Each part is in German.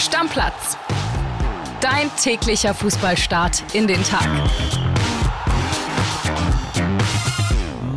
Stammplatz. Dein täglicher Fußballstart in den Tag.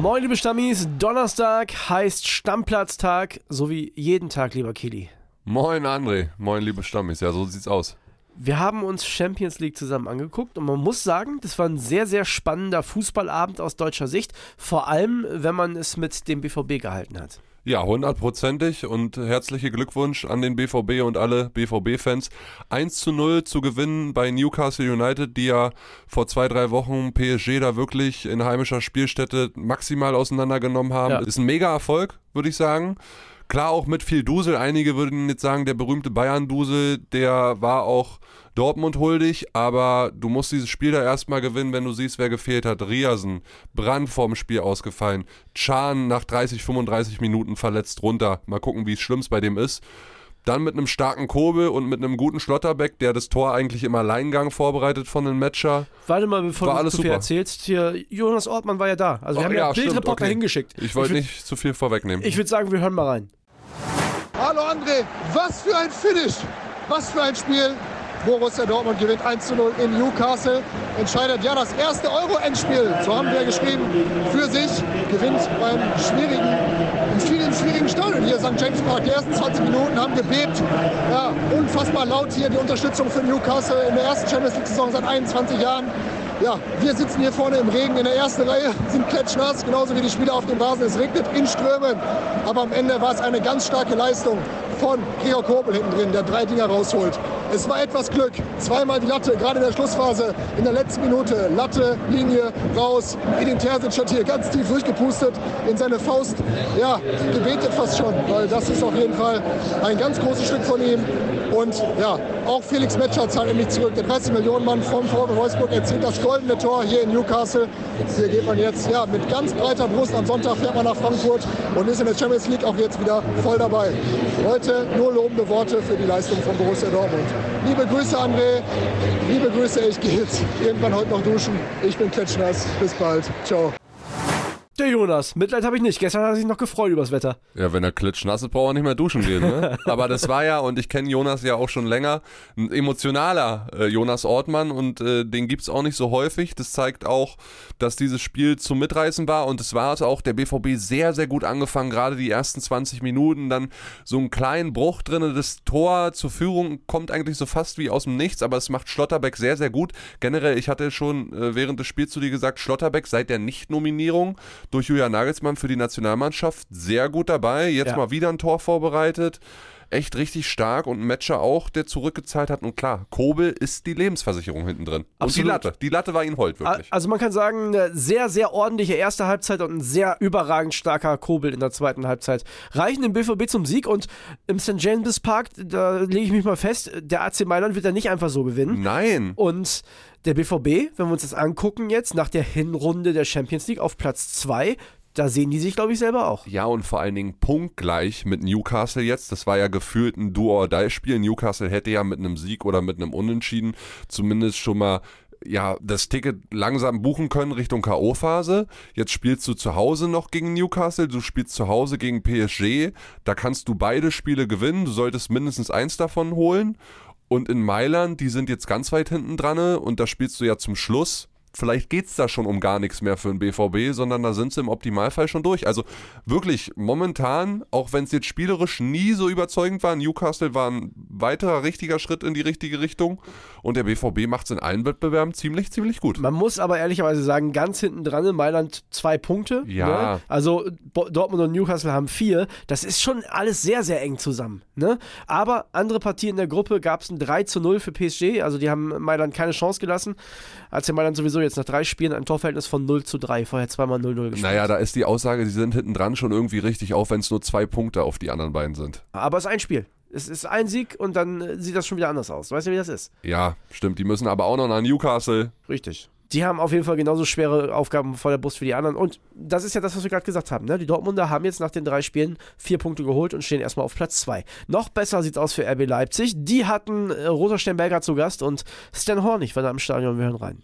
Moin, liebe Stammis. Donnerstag heißt Stammplatztag, so wie jeden Tag, lieber Kili. Moin, André. Moin, liebe Stammis. Ja, so sieht's aus. Wir haben uns Champions League zusammen angeguckt und man muss sagen, das war ein sehr, sehr spannender Fußballabend aus deutscher Sicht. Vor allem, wenn man es mit dem BVB gehalten hat. Ja, hundertprozentig und herzliche Glückwunsch an den BVB und alle BVB-Fans. 1 zu 0 zu gewinnen bei Newcastle United, die ja vor zwei, drei Wochen PSG da wirklich in heimischer Spielstätte maximal auseinandergenommen haben. Ja. Ist ein mega Erfolg, würde ich sagen. Klar auch mit viel Dusel. Einige würden jetzt sagen, der berühmte Bayern-Dusel, der war auch Dortmund huldig, aber du musst dieses Spiel da erstmal gewinnen, wenn du siehst, wer gefehlt hat. Riasen, Brand vorm Spiel ausgefallen, Chan nach 30, 35 Minuten verletzt runter. Mal gucken, wie schlimm es bei dem ist. Dann mit einem starken Kobel und mit einem guten Schlotterbeck, der das Tor eigentlich im Alleingang vorbereitet von den Matcher. Warte mal, bevor war du zu viel erzählst, hier, Jonas Ortmann war ja da. Also wir oh, haben ja, ja Bildreporter okay. hingeschickt. Ich wollte nicht zu viel vorwegnehmen. Ich würde sagen, wir hören mal rein. Hallo André, was für ein Finish! Was für ein Spiel! Borussia Dortmund gewinnt 1 zu 0 in Newcastle. Entscheidet ja das erste Euro-Endspiel, so haben wir geschrieben, für sich. Gewinnt beim schwierigen, in vielen schwierigen Stadion hier St. James Park. Die ersten 20 Minuten haben gebebt. Ja, unfassbar laut hier die Unterstützung für Newcastle in der ersten Champions League-Saison seit 21 Jahren. Ja, wir sitzen hier vorne im Regen in der ersten Reihe, sind klatschnass, genauso wie die Spieler auf dem Rasen. Es regnet in Strömen. Aber am Ende war es eine ganz starke Leistung von Georg Kobel hinten drin, der drei Dinger rausholt. Es war etwas Glück. Zweimal die Latte, gerade in der Schlussphase, in der letzten Minute. Latte, Linie, raus. Edin Terzic hat hier ganz tief durchgepustet, in seine Faust, ja, gebetet fast schon. Weil das ist auf jeden Fall ein ganz großes Stück von ihm. Und ja, auch Felix Metscher zahlt nämlich zurück. Der 30 Millionen Mann vom VfB Wolfsburg erzielt das goldene Tor hier in Newcastle. Hier geht man jetzt ja, mit ganz breiter Brust. Am Sonntag fährt man nach Frankfurt und ist in der Champions League auch jetzt wieder voll dabei. Heute nur lobende Worte für die Leistung von Borussia Dortmund. Liebe Grüße, André. Liebe Grüße, ich gehe jetzt irgendwann heute noch duschen. Ich bin klatschnass. Bis bald. Ciao. Der Jonas, Mitleid habe ich nicht. Gestern hat er sich noch gefreut übers Wetter. Ja, wenn er klitschnass ist, braucht er nicht mehr duschen gehen. Ne? Aber das war ja, und ich kenne Jonas ja auch schon länger, ein emotionaler äh, Jonas Ortmann und äh, den es auch nicht so häufig. Das zeigt auch, dass dieses Spiel zum Mitreißen war und es war es auch. Der BVB sehr, sehr gut angefangen, gerade die ersten 20 Minuten. Dann so einen kleinen Bruch drin. Das Tor zur Führung kommt eigentlich so fast wie aus dem Nichts, aber es macht Schlotterbeck sehr, sehr gut. Generell, ich hatte schon äh, während des Spiels zu dir gesagt, Schlotterbeck seit der Nicht-Nominierung durch Julian Nagelsmann für die Nationalmannschaft sehr gut dabei. Jetzt ja. mal wieder ein Tor vorbereitet echt richtig stark und ein Matcher auch, der zurückgezahlt hat. Und klar, Kobel ist die Lebensversicherung hinten drin. Und die Latte. Die Latte war ihn hold, wirklich. Also man kann sagen, eine sehr, sehr ordentliche erste Halbzeit und ein sehr überragend starker Kobel in der zweiten Halbzeit reichen dem BVB zum Sieg. Und im St. James Park, da lege ich mich mal fest, der AC Mailand wird da nicht einfach so gewinnen. Nein. Und der BVB, wenn wir uns das angucken jetzt, nach der Hinrunde der Champions League auf Platz 2, da sehen die sich, glaube ich, selber auch. Ja, und vor allen Dingen punktgleich mit Newcastle jetzt. Das war ja gefühlt ein Do-or-Die-Spiel. Newcastle hätte ja mit einem Sieg oder mit einem Unentschieden zumindest schon mal ja, das Ticket langsam buchen können Richtung K.O.-Phase. Jetzt spielst du zu Hause noch gegen Newcastle, du spielst zu Hause gegen PSG. Da kannst du beide Spiele gewinnen. Du solltest mindestens eins davon holen. Und in Mailand, die sind jetzt ganz weit hinten dran und da spielst du ja zum Schluss vielleicht geht es da schon um gar nichts mehr für den BVB, sondern da sind sie im Optimalfall schon durch. Also wirklich momentan, auch wenn es jetzt spielerisch nie so überzeugend war, Newcastle war ein weiterer richtiger Schritt in die richtige Richtung und der BVB macht es in allen Wettbewerben ziemlich, ziemlich gut. Man muss aber ehrlicherweise sagen, ganz hinten dran in Mailand zwei Punkte. Ja. Ne? Also Dortmund und Newcastle haben vier. Das ist schon alles sehr, sehr eng zusammen. Ne? Aber andere Partien in der Gruppe gab es ein 3 zu 0 für PSG. Also die haben Mailand keine Chance gelassen. Als der Mailand sowieso jetzt nach drei Spielen ein Torverhältnis von 0 zu 3, vorher zweimal 0-0 gespielt. Naja, da ist die Aussage, sie sind hinten dran schon irgendwie richtig, auch wenn es nur zwei Punkte auf die anderen beiden sind. Aber es ist ein Spiel. Es ist ein Sieg und dann sieht das schon wieder anders aus. Weißt du, wie das ist? Ja, stimmt. Die müssen aber auch noch nach Newcastle. Richtig. Die haben auf jeden Fall genauso schwere Aufgaben vor der Brust wie die anderen. Und das ist ja das, was wir gerade gesagt haben. Ne? Die Dortmunder haben jetzt nach den drei Spielen vier Punkte geholt und stehen erstmal auf Platz zwei. Noch besser sieht es aus für RB Leipzig. Die hatten äh, Rosa Sternberger zu Gast und Stan Hornig war da im Stadion. Wir hören rein.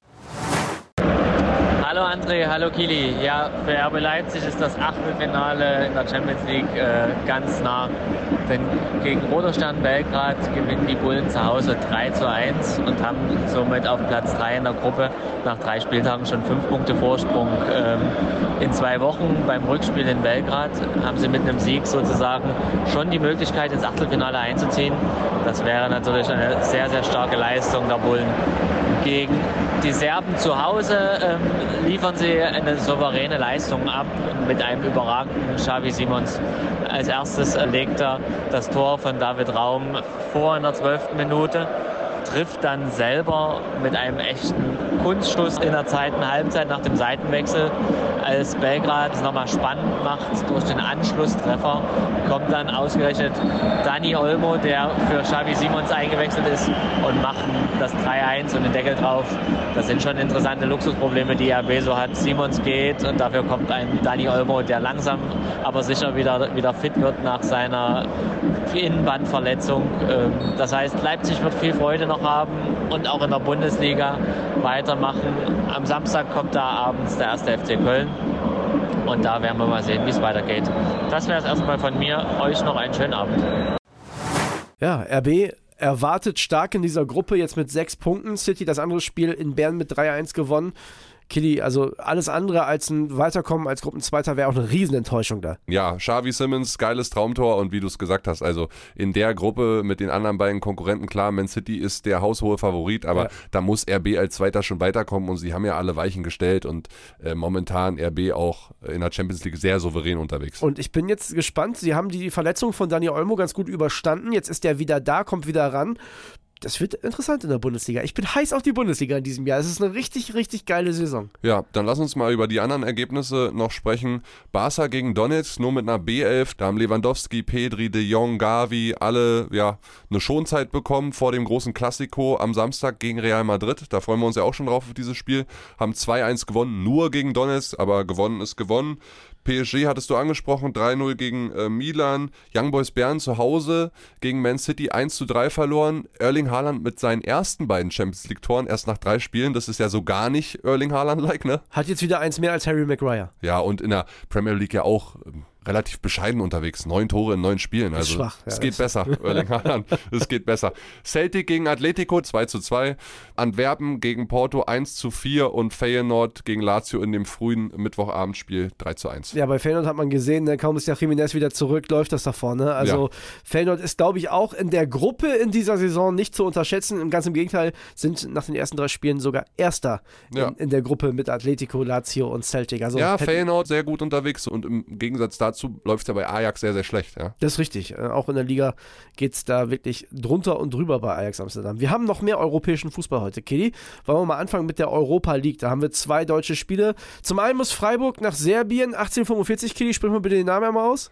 Hallo André, hallo Kili. Ja, für RB Leipzig ist das Achtelfinale in der Champions League äh, ganz nah. Denn gegen Roterstern Belgrad gewinnen die Bullen zu Hause 3 zu 1 und haben somit auf Platz 3 in der Gruppe nach drei Spieltagen schon fünf Punkte Vorsprung. Ähm, in zwei Wochen beim Rückspiel in Belgrad haben sie mit einem Sieg sozusagen schon die Möglichkeit, ins Achtelfinale einzuziehen. Das wäre natürlich eine sehr, sehr starke Leistung der Bullen. Gegen die Serben zu Hause ähm, liefern sie eine souveräne Leistung ab mit einem überragenden Xavi Simons. Als erstes legt er das Tor von David Raum vor in der zwölften Minute trifft dann selber mit einem echten Kunstschuss in der zweiten Halbzeit nach dem Seitenwechsel, als Belgrad es nochmal spannend macht durch den Anschlusstreffer, kommt dann ausgerechnet Dani Olmo, der für Xavi Simons eingewechselt ist und macht das 3-1 und den Deckel drauf. Das sind schon interessante Luxusprobleme, die RB so hat. Simons geht und dafür kommt ein Dani Olmo, der langsam aber sicher wieder, wieder fit wird nach seiner Innenbandverletzung. Ähm, das heißt, Leipzig wird viel Freude noch haben und auch in der Bundesliga weitermachen. Am Samstag kommt da abends der erste FC Köln. Und da werden wir mal sehen, wie es weitergeht. Das wäre es erstmal von mir. Euch noch einen schönen Abend. Ja, RB erwartet stark in dieser Gruppe, jetzt mit sechs Punkten. City das andere Spiel in Bern mit 3-1 gewonnen. Killy, also alles andere als ein Weiterkommen als Gruppenzweiter wäre auch eine Riesenenttäuschung da. Ja, Xavi Simmons, geiles Traumtor und wie du es gesagt hast, also in der Gruppe mit den anderen beiden Konkurrenten, klar, Man City ist der haushohe Favorit, aber ja. da muss RB als Zweiter schon weiterkommen und sie haben ja alle Weichen gestellt und äh, momentan RB auch in der Champions League sehr souverän unterwegs. Und ich bin jetzt gespannt, sie haben die Verletzung von Daniel Olmo ganz gut überstanden, jetzt ist er wieder da, kommt wieder ran das wird interessant in der Bundesliga. Ich bin heiß auf die Bundesliga in diesem Jahr. Es ist eine richtig, richtig geile Saison. Ja, dann lass uns mal über die anderen Ergebnisse noch sprechen. Barca gegen Donetsk nur mit einer B11. Da haben Lewandowski, Pedri, De Jong, Gavi alle ja eine Schonzeit bekommen vor dem großen Klassiko am Samstag gegen Real Madrid. Da freuen wir uns ja auch schon drauf auf dieses Spiel. Haben 2-1 gewonnen, nur gegen Donetsk, aber gewonnen ist gewonnen. PSG hattest du angesprochen, 3-0 gegen äh, Milan. Young Boys Bern zu Hause gegen Man City 1-3 verloren. Erling Haaland mit seinen ersten beiden Champions League-Toren erst nach drei Spielen. Das ist ja so gar nicht Erling Haaland-like, ne? Hat jetzt wieder eins mehr als Harry Maguire. Ja, und in der Premier League ja auch ähm, relativ bescheiden unterwegs. Neun Tore in neun Spielen. Also schwach, ja, es geht besser, Erling Haaland. es geht besser. Celtic gegen Atletico 2 zu 2. Antwerpen gegen Porto 1 zu 4 und Feyenoord gegen Lazio in dem frühen Mittwochabendspiel 3 zu 1. Ja, bei Feyenoord hat man gesehen, ne, kaum ist der Jiménez wieder zurück, läuft das da vorne. Also ja. Feyenoord ist, glaube ich, auch in der Gruppe in dieser Saison nicht zu unterschätzen. Ganz im Gegenteil, sind nach den ersten drei Spielen sogar Erster ja. in, in, der Gruppe mit Atletico, Lazio und Celtic. Also ja, Feyenoord sehr gut unterwegs und im Gegensatz dazu dazu läuft es ja bei Ajax sehr, sehr schlecht. Ja. Das ist richtig. Äh, auch in der Liga geht es da wirklich drunter und drüber bei Ajax Amsterdam. Wir haben noch mehr europäischen Fußball heute, Kitty. Wollen wir mal anfangen mit der Europa League. Da haben wir zwei deutsche Spiele. Zum einen muss Freiburg nach Serbien 1845. Kitty, sprich mal bitte den Namen einmal aus.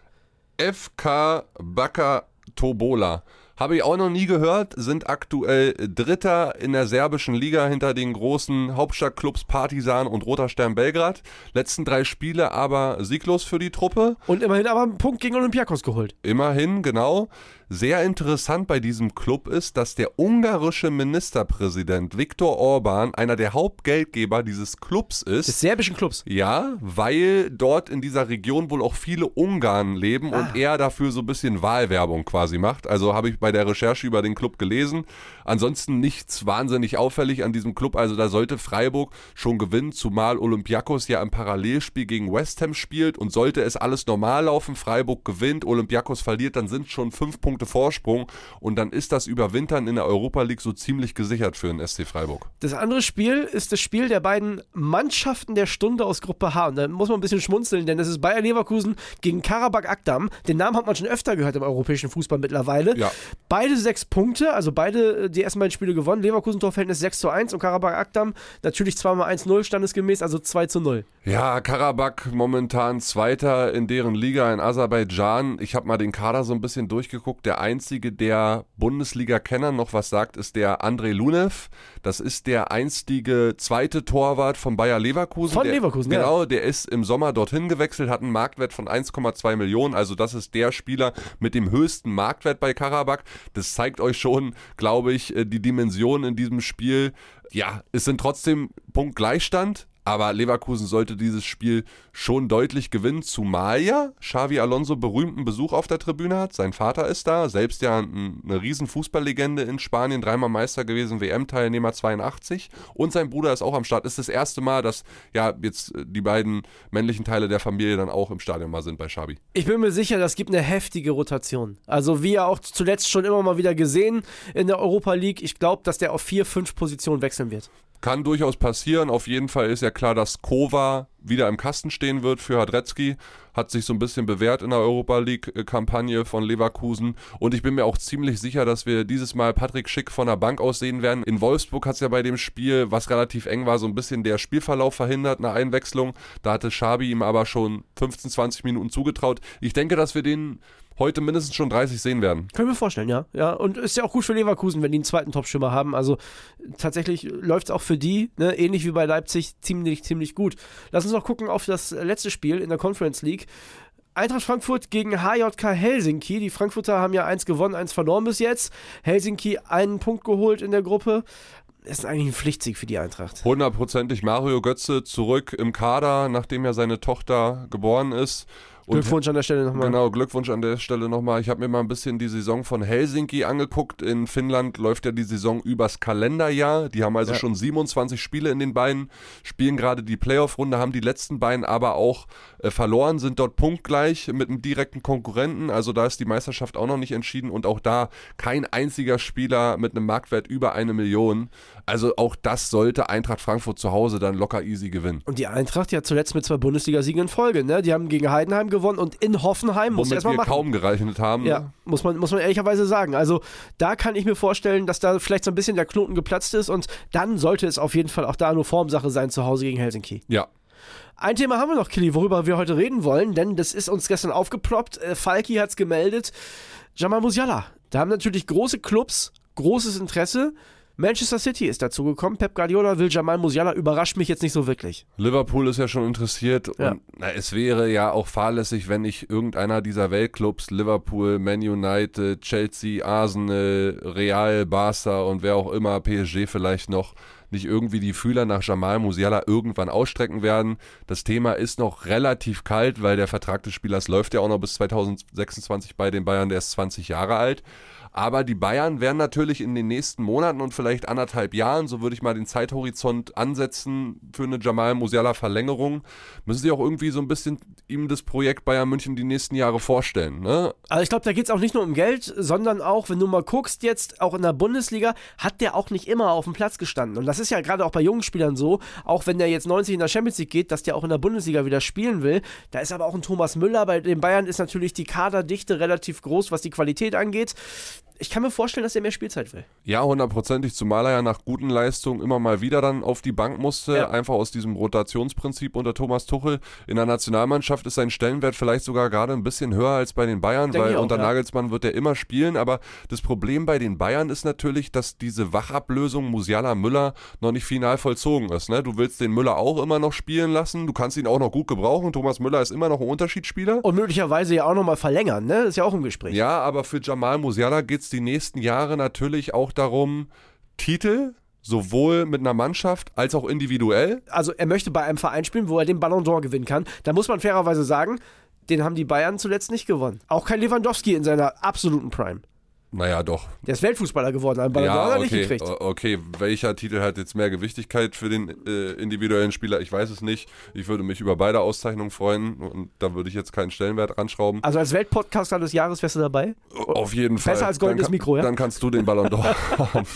FK Baka Tobola. Habe ich auch noch nie gehört, sind aktuell Dritter in der serbischen Liga hinter den großen Hauptstadtclubs Partisan und Roter Stern Belgrad. Letzten drei Spiele aber sieglos für die Truppe. Und immerhin aber einen Punkt gegen Olympiakos geholt. Immerhin, genau. Sehr interessant bei diesem Club ist, dass der ungarische Ministerpräsident Viktor Orban einer der Hauptgeldgeber dieses Clubs ist. Des serbischen Clubs? Ja, weil dort in dieser Region wohl auch viele Ungarn leben ah. und er dafür so ein bisschen Wahlwerbung quasi macht. Also habe ich bei der Recherche über den Club gelesen. Ansonsten nichts wahnsinnig auffällig an diesem Club. Also da sollte Freiburg schon gewinnen, zumal Olympiakos ja im Parallelspiel gegen West Ham spielt und sollte es alles normal laufen, Freiburg gewinnt, Olympiakos verliert, dann sind schon fünf Punkte Punkte Vorsprung und dann ist das Überwintern in der Europa League so ziemlich gesichert für den SC Freiburg. Das andere Spiel ist das Spiel der beiden Mannschaften der Stunde aus Gruppe H und da muss man ein bisschen schmunzeln, denn das ist Bayer Leverkusen gegen Karabakh Akdam. Den Namen hat man schon öfter gehört im europäischen Fußball mittlerweile. Ja. Beide sechs Punkte, also beide äh, die ersten beiden Spiele gewonnen. Leverkusen Torverhältnis 6 zu 1 und Karabakh Akdam natürlich zweimal 1-0 standesgemäß, also 2 zu 0. Ja, Karabakh momentan Zweiter in deren Liga in Aserbaidschan. Ich habe mal den Kader so ein bisschen durchgeguckt. Der einzige, der Bundesliga-Kenner noch was sagt, ist der André Lunev. Das ist der einstige zweite Torwart von Bayer Leverkusen. Von der, Leverkusen, Genau, ja. der ist im Sommer dorthin gewechselt, hat einen Marktwert von 1,2 Millionen. Also das ist der Spieler mit dem höchsten Marktwert bei Karabakh. Das zeigt euch schon, glaube ich, äh, die Dimension in diesem Spiel. Ja, es sind trotzdem Punktgleichstand Aber Leverkusen sollte dieses Spiel schon deutlich gewinnen, zumal ja Xavi Alonso berühmten Besuch auf der Tribüne hat. Sein Vater ist da, selbst ja eine riesen Fußballlegende in Spanien, dreimal Meister gewesen, WM-Teilnehmer 82. Und sein Bruder ist auch am Start. Ist das erste Mal, dass ja jetzt die beiden männlichen Teile der Familie dann auch im Stadion mal sind bei Xavi. Ich bin mir sicher, das gibt eine heftige Rotation. Also wie ja auch zuletzt schon immer mal wieder gesehen in der Europa League. Ich glaube, dass der auf vier, fünf Positionen wechseln wird. Kann durchaus passieren. Auf jeden Fall ist ja klar, dass Kova wieder im Kasten stehen wird für Hadrecki. Hat sich so ein bisschen bewährt in der Europa League-Kampagne von Leverkusen. Und ich bin mir auch ziemlich sicher, dass wir dieses Mal Patrick Schick von der Bank aus sehen werden. In Wolfsburg hat es ja bei dem Spiel, was relativ eng war, so ein bisschen der Spielverlauf verhindert, eine Einwechslung. Da hatte Schabi ihm aber schon 15, 20 Minuten zugetraut. Ich denke, dass wir den heute mindestens schon 30 sehen werden. Können wir vorstellen, ja. ja. Und ist ja auch gut für Leverkusen, wenn die einen zweiten Topstürmer haben. Also tatsächlich läuft es auch für die, ne, ähnlich wie bei Leipzig, ziemlich, ziemlich gut. Lass uns noch gucken auf das letzte Spiel in der Conference League. Eintracht Frankfurt gegen HJK Helsinki. Die Frankfurter haben ja eins gewonnen, eins verloren bis jetzt. Helsinki einen Punkt geholt in der Gruppe. Das ist eigentlich ein Pflichtsieg für die Eintracht. Hundertprozentig Mario Götze zurück im Kader, nachdem ja seine Tochter geboren ist. Glückwunsch an der Stelle nochmal. Genau, Glückwunsch an der Stelle nochmal. Ich habe mir mal ein bisschen die Saison von Helsinki angeguckt. In Finnland läuft ja die Saison übers Kalenderjahr. Die haben also ja. schon 27 Spiele in den Beinen, spielen gerade die Playoff-Runde, haben die letzten beiden aber auch äh, verloren, sind dort punktgleich mit einem direkten Konkurrenten. Also da ist die Meisterschaft auch noch nicht entschieden und auch da kein einziger Spieler mit einem Marktwert über eine Million. Also auch das sollte Eintracht Frankfurt zu Hause dann locker easy gewinnen. Und die Eintracht ja zuletzt mit zwei Bundesligasiegen in Folge. Ne? Die haben gegen Heidenheim gewonnen und in Hoffenheim muss erstmal machen. kaum gerechnet haben. Ja, ne? muss man, muss man ehrlicherweise sagen. Also da kann ich mir vorstellen, dass da vielleicht so ein bisschen der Knoten geplatzt ist und dann sollte es auf jeden Fall auch da nur Formsache sein zu Hause gegen Helsinki. Ja, ein Thema haben wir noch, Killy, worüber wir heute reden wollen, denn das ist uns gestern aufgeploppt. Äh, Falki hat es gemeldet. Jamal Musiala. Da haben natürlich große Clubs großes Interesse. Manchester City ist dazu gekommen. Pep Guardiola will Jamal Musiala, überrascht mich jetzt nicht so wirklich. Liverpool ist ja schon interessiert ja. und na, es wäre ja auch fahrlässig, wenn nicht irgendeiner dieser Weltclubs, Liverpool, Man United, Chelsea, Arsenal, Real, Barca und wer auch immer, PSG vielleicht noch, nicht irgendwie die Fühler nach Jamal Musiala irgendwann ausstrecken werden. Das Thema ist noch relativ kalt, weil der Vertrag des Spielers läuft ja auch noch bis 2026 bei den Bayern, der ist 20 Jahre alt. Aber die Bayern werden natürlich in den nächsten Monaten und vielleicht anderthalb Jahren, so würde ich mal den Zeithorizont ansetzen für eine Jamal Musiala Verlängerung, müssen sie auch irgendwie so ein bisschen ihm das Projekt Bayern München die nächsten Jahre vorstellen. Ne? Also ich glaube, da geht es auch nicht nur um Geld, sondern auch, wenn du mal guckst, jetzt auch in der Bundesliga, hat der auch nicht immer auf dem Platz gestanden. Und das ist ja gerade auch bei jungen Spielern so, auch wenn der jetzt 90 in der Champions League geht, dass der auch in der Bundesliga wieder spielen will. Da ist aber auch ein Thomas Müller, bei den Bayern ist natürlich die Kaderdichte relativ groß, was die Qualität angeht ich kann mir vorstellen, dass er mehr Spielzeit will. Ja, hundertprozentig, zumal er ja nach guten Leistungen immer mal wieder dann auf die Bank musste, ja. einfach aus diesem Rotationsprinzip unter Thomas Tuchel. In der Nationalmannschaft ist sein Stellenwert vielleicht sogar gerade ein bisschen höher als bei den Bayern, Denke weil auch, unter ja. Nagelsmann wird er immer spielen, aber das Problem bei den Bayern ist natürlich, dass diese Wachablösung Musiala Müller noch nicht final vollzogen ist. Ne? Du willst den Müller auch immer noch spielen lassen, du kannst ihn auch noch gut gebrauchen. Thomas Müller ist immer noch ein Unterschiedsspieler. Und möglicherweise ja auch nochmal verlängern, ne? Ist ja auch im Gespräch. Ja, aber für Jamal Musiala geht es es die nächsten Jahre natürlich auch darum, Titel sowohl mit einer Mannschaft als auch individuell. Also er möchte bei einem Verein spielen, wo er den Ballon d'Or gewinnen kann. Da muss man fairerweise sagen, den haben die Bayern zuletzt nicht gewonnen. Auch kein Lewandowski in seiner absoluten Prime. Naja, doch. Der ist Weltfußballer geworden, einen Ballon ja, okay, nicht gekriegt. Okay, welcher Titel hat jetzt mehr Gewichtigkeit für den äh, individuellen Spieler? Ich weiß es nicht. Ich würde mich über beide Auszeichnungen freuen und da würde ich jetzt keinen Stellenwert ranschrauben. Also als Weltpodcaster des Jahres wärst du dabei? Auf jeden Fall. Besser als goldenes Mikro, ja? Dann kannst du den Ballon d'Or haben.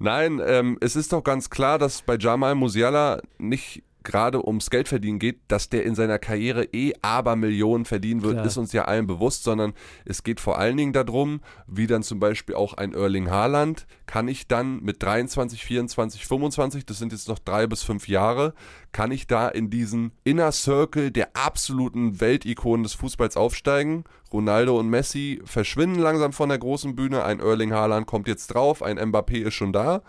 Nein, ähm, es ist doch ganz klar, dass bei Jamal Musiala nicht gerade ums Geldverdienen geht, dass der in seiner Karriere eh aber Millionen verdienen wird, Klar. ist uns ja allen bewusst, sondern es geht vor allen Dingen darum, wie dann zum Beispiel auch ein Erling Haaland, kann ich dann mit 23, 24, 25, das sind jetzt noch drei bis fünf Jahre, kann ich da in diesen Inner Circle der absoluten Weltikonen des Fußballs aufsteigen? Ronaldo und Messi verschwinden langsam von der großen Bühne, ein Erling Haaland kommt jetzt drauf, ein Mbappé ist schon da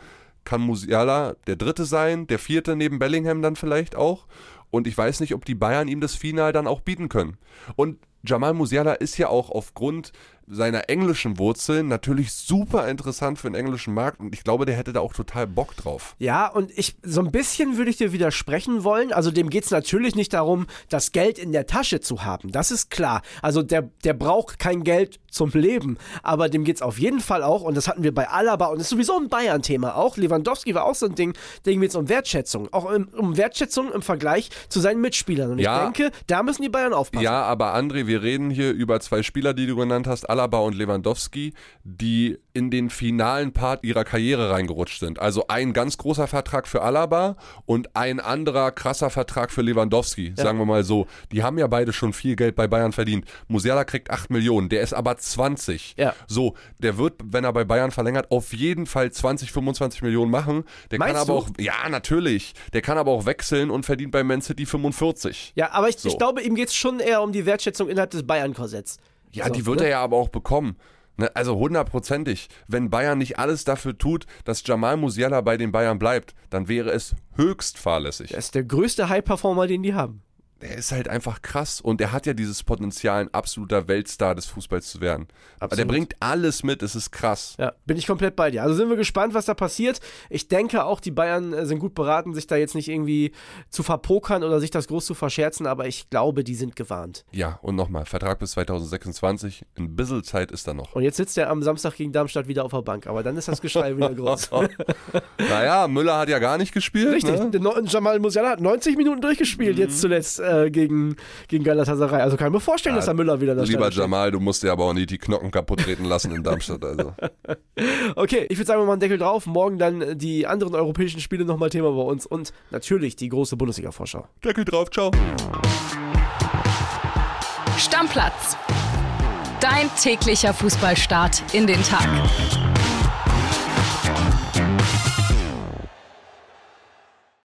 kann Musiala der Dritte sein, der Vierte neben Bellingham dann vielleicht auch. Und ich weiß nicht, ob die Bayern ihm das Final dann auch bieten können. Und Jamal Musiala ist ja auch aufgrund seiner englischen Wurzeln natürlich super interessant für den englischen Markt und ich glaube, der hätte da auch total Bock drauf. Ja, und ich so ein bisschen würde ich dir widersprechen wollen. Also dem geht es natürlich nicht darum, das Geld in der Tasche zu haben. Das ist klar. Also der, der braucht kein Geld zum Leben. Aber dem geht es auf jeden Fall auch, und das hatten wir bei Alaba, und das ist sowieso ein Bayern-Thema auch. Lewandowski war auch so ein Ding, da ging es um Wertschätzung. Auch im, um Wertschätzung im Vergleich zu seinen Mitspielern. Und Ja. ich denke, da müssen die Bayern aufpassen. Ja, aber André, wir reden hier über zwei Spieler, die du genannt hast, Alaba und Lewandowski, die in den finalen Part ihrer Karriere reingerutscht sind. Also ein ganz großer Vertrag für Alaba und ein anderer krasser Vertrag für Lewandowski, sagen wir mal so. Die haben ja beide schon viel Geld bei Bayern verdient. Musiala kriegt 8 Millionen, der ist aber 20. Ja. So, der wird, wenn er bei Bayern verlängert, auf jeden Fall 20, 25 Millionen machen. Der Meinst kann aber du? auch, ja, natürlich. Der kann aber auch wechseln und verdient bei Man City 45. Ja, aber ich, So. ich glaube, ihm geht es schon eher um die Wertschätzung innerhalb des Bayern-Korsetts. Ja, So, die wird ne? er ja aber auch bekommen. Ne, also hundertprozentig. Wenn Bayern nicht alles dafür tut, dass Jamal Musiala bei den Bayern bleibt, dann wäre es höchst fahrlässig. Er ist der größte High-Performer, den die haben. Der ist halt einfach krass und er hat ja dieses Potenzial, ein absoluter Weltstar des Fußballs zu werden. Aber der bringt alles mit, es ist krass. Ja, bin ich komplett bei dir. Also sind wir gespannt, was da passiert. Ich denke auch, die Bayern äh, sind gut beraten, sich da jetzt nicht irgendwie zu verpokern oder sich das groß zu verscherzen, aber ich glaube, die sind gewarnt. Ja, und nochmal, Vertrag bis 2026, ein bisschen Zeit ist da noch. Und jetzt sitzt er am Samstag gegen Darmstadt wieder auf der Bank, aber dann ist das Geschrei wieder groß. naja, Müller hat ja gar nicht gespielt. Richtig, Ne? Jamal Musiala hat 90 Minuten durchgespielt, jetzt zuletzt äh, gegen, gegen Galatasaray. Also kann ich mir vorstellen, dass der Müller wieder da Lieber. Jamal, du musst dir aber auch nicht die Knochen kaputt treten lassen in Darmstadt. Also. Okay, ich würde sagen, wir machen Deckel drauf. Morgen dann äh, die anderen europäischen Spiele nochmal Thema bei uns und natürlich die große Bundesliga-Vorschau. Deckel drauf, ciao. Stammplatz. Dein täglicher Fußballstart in den Tag.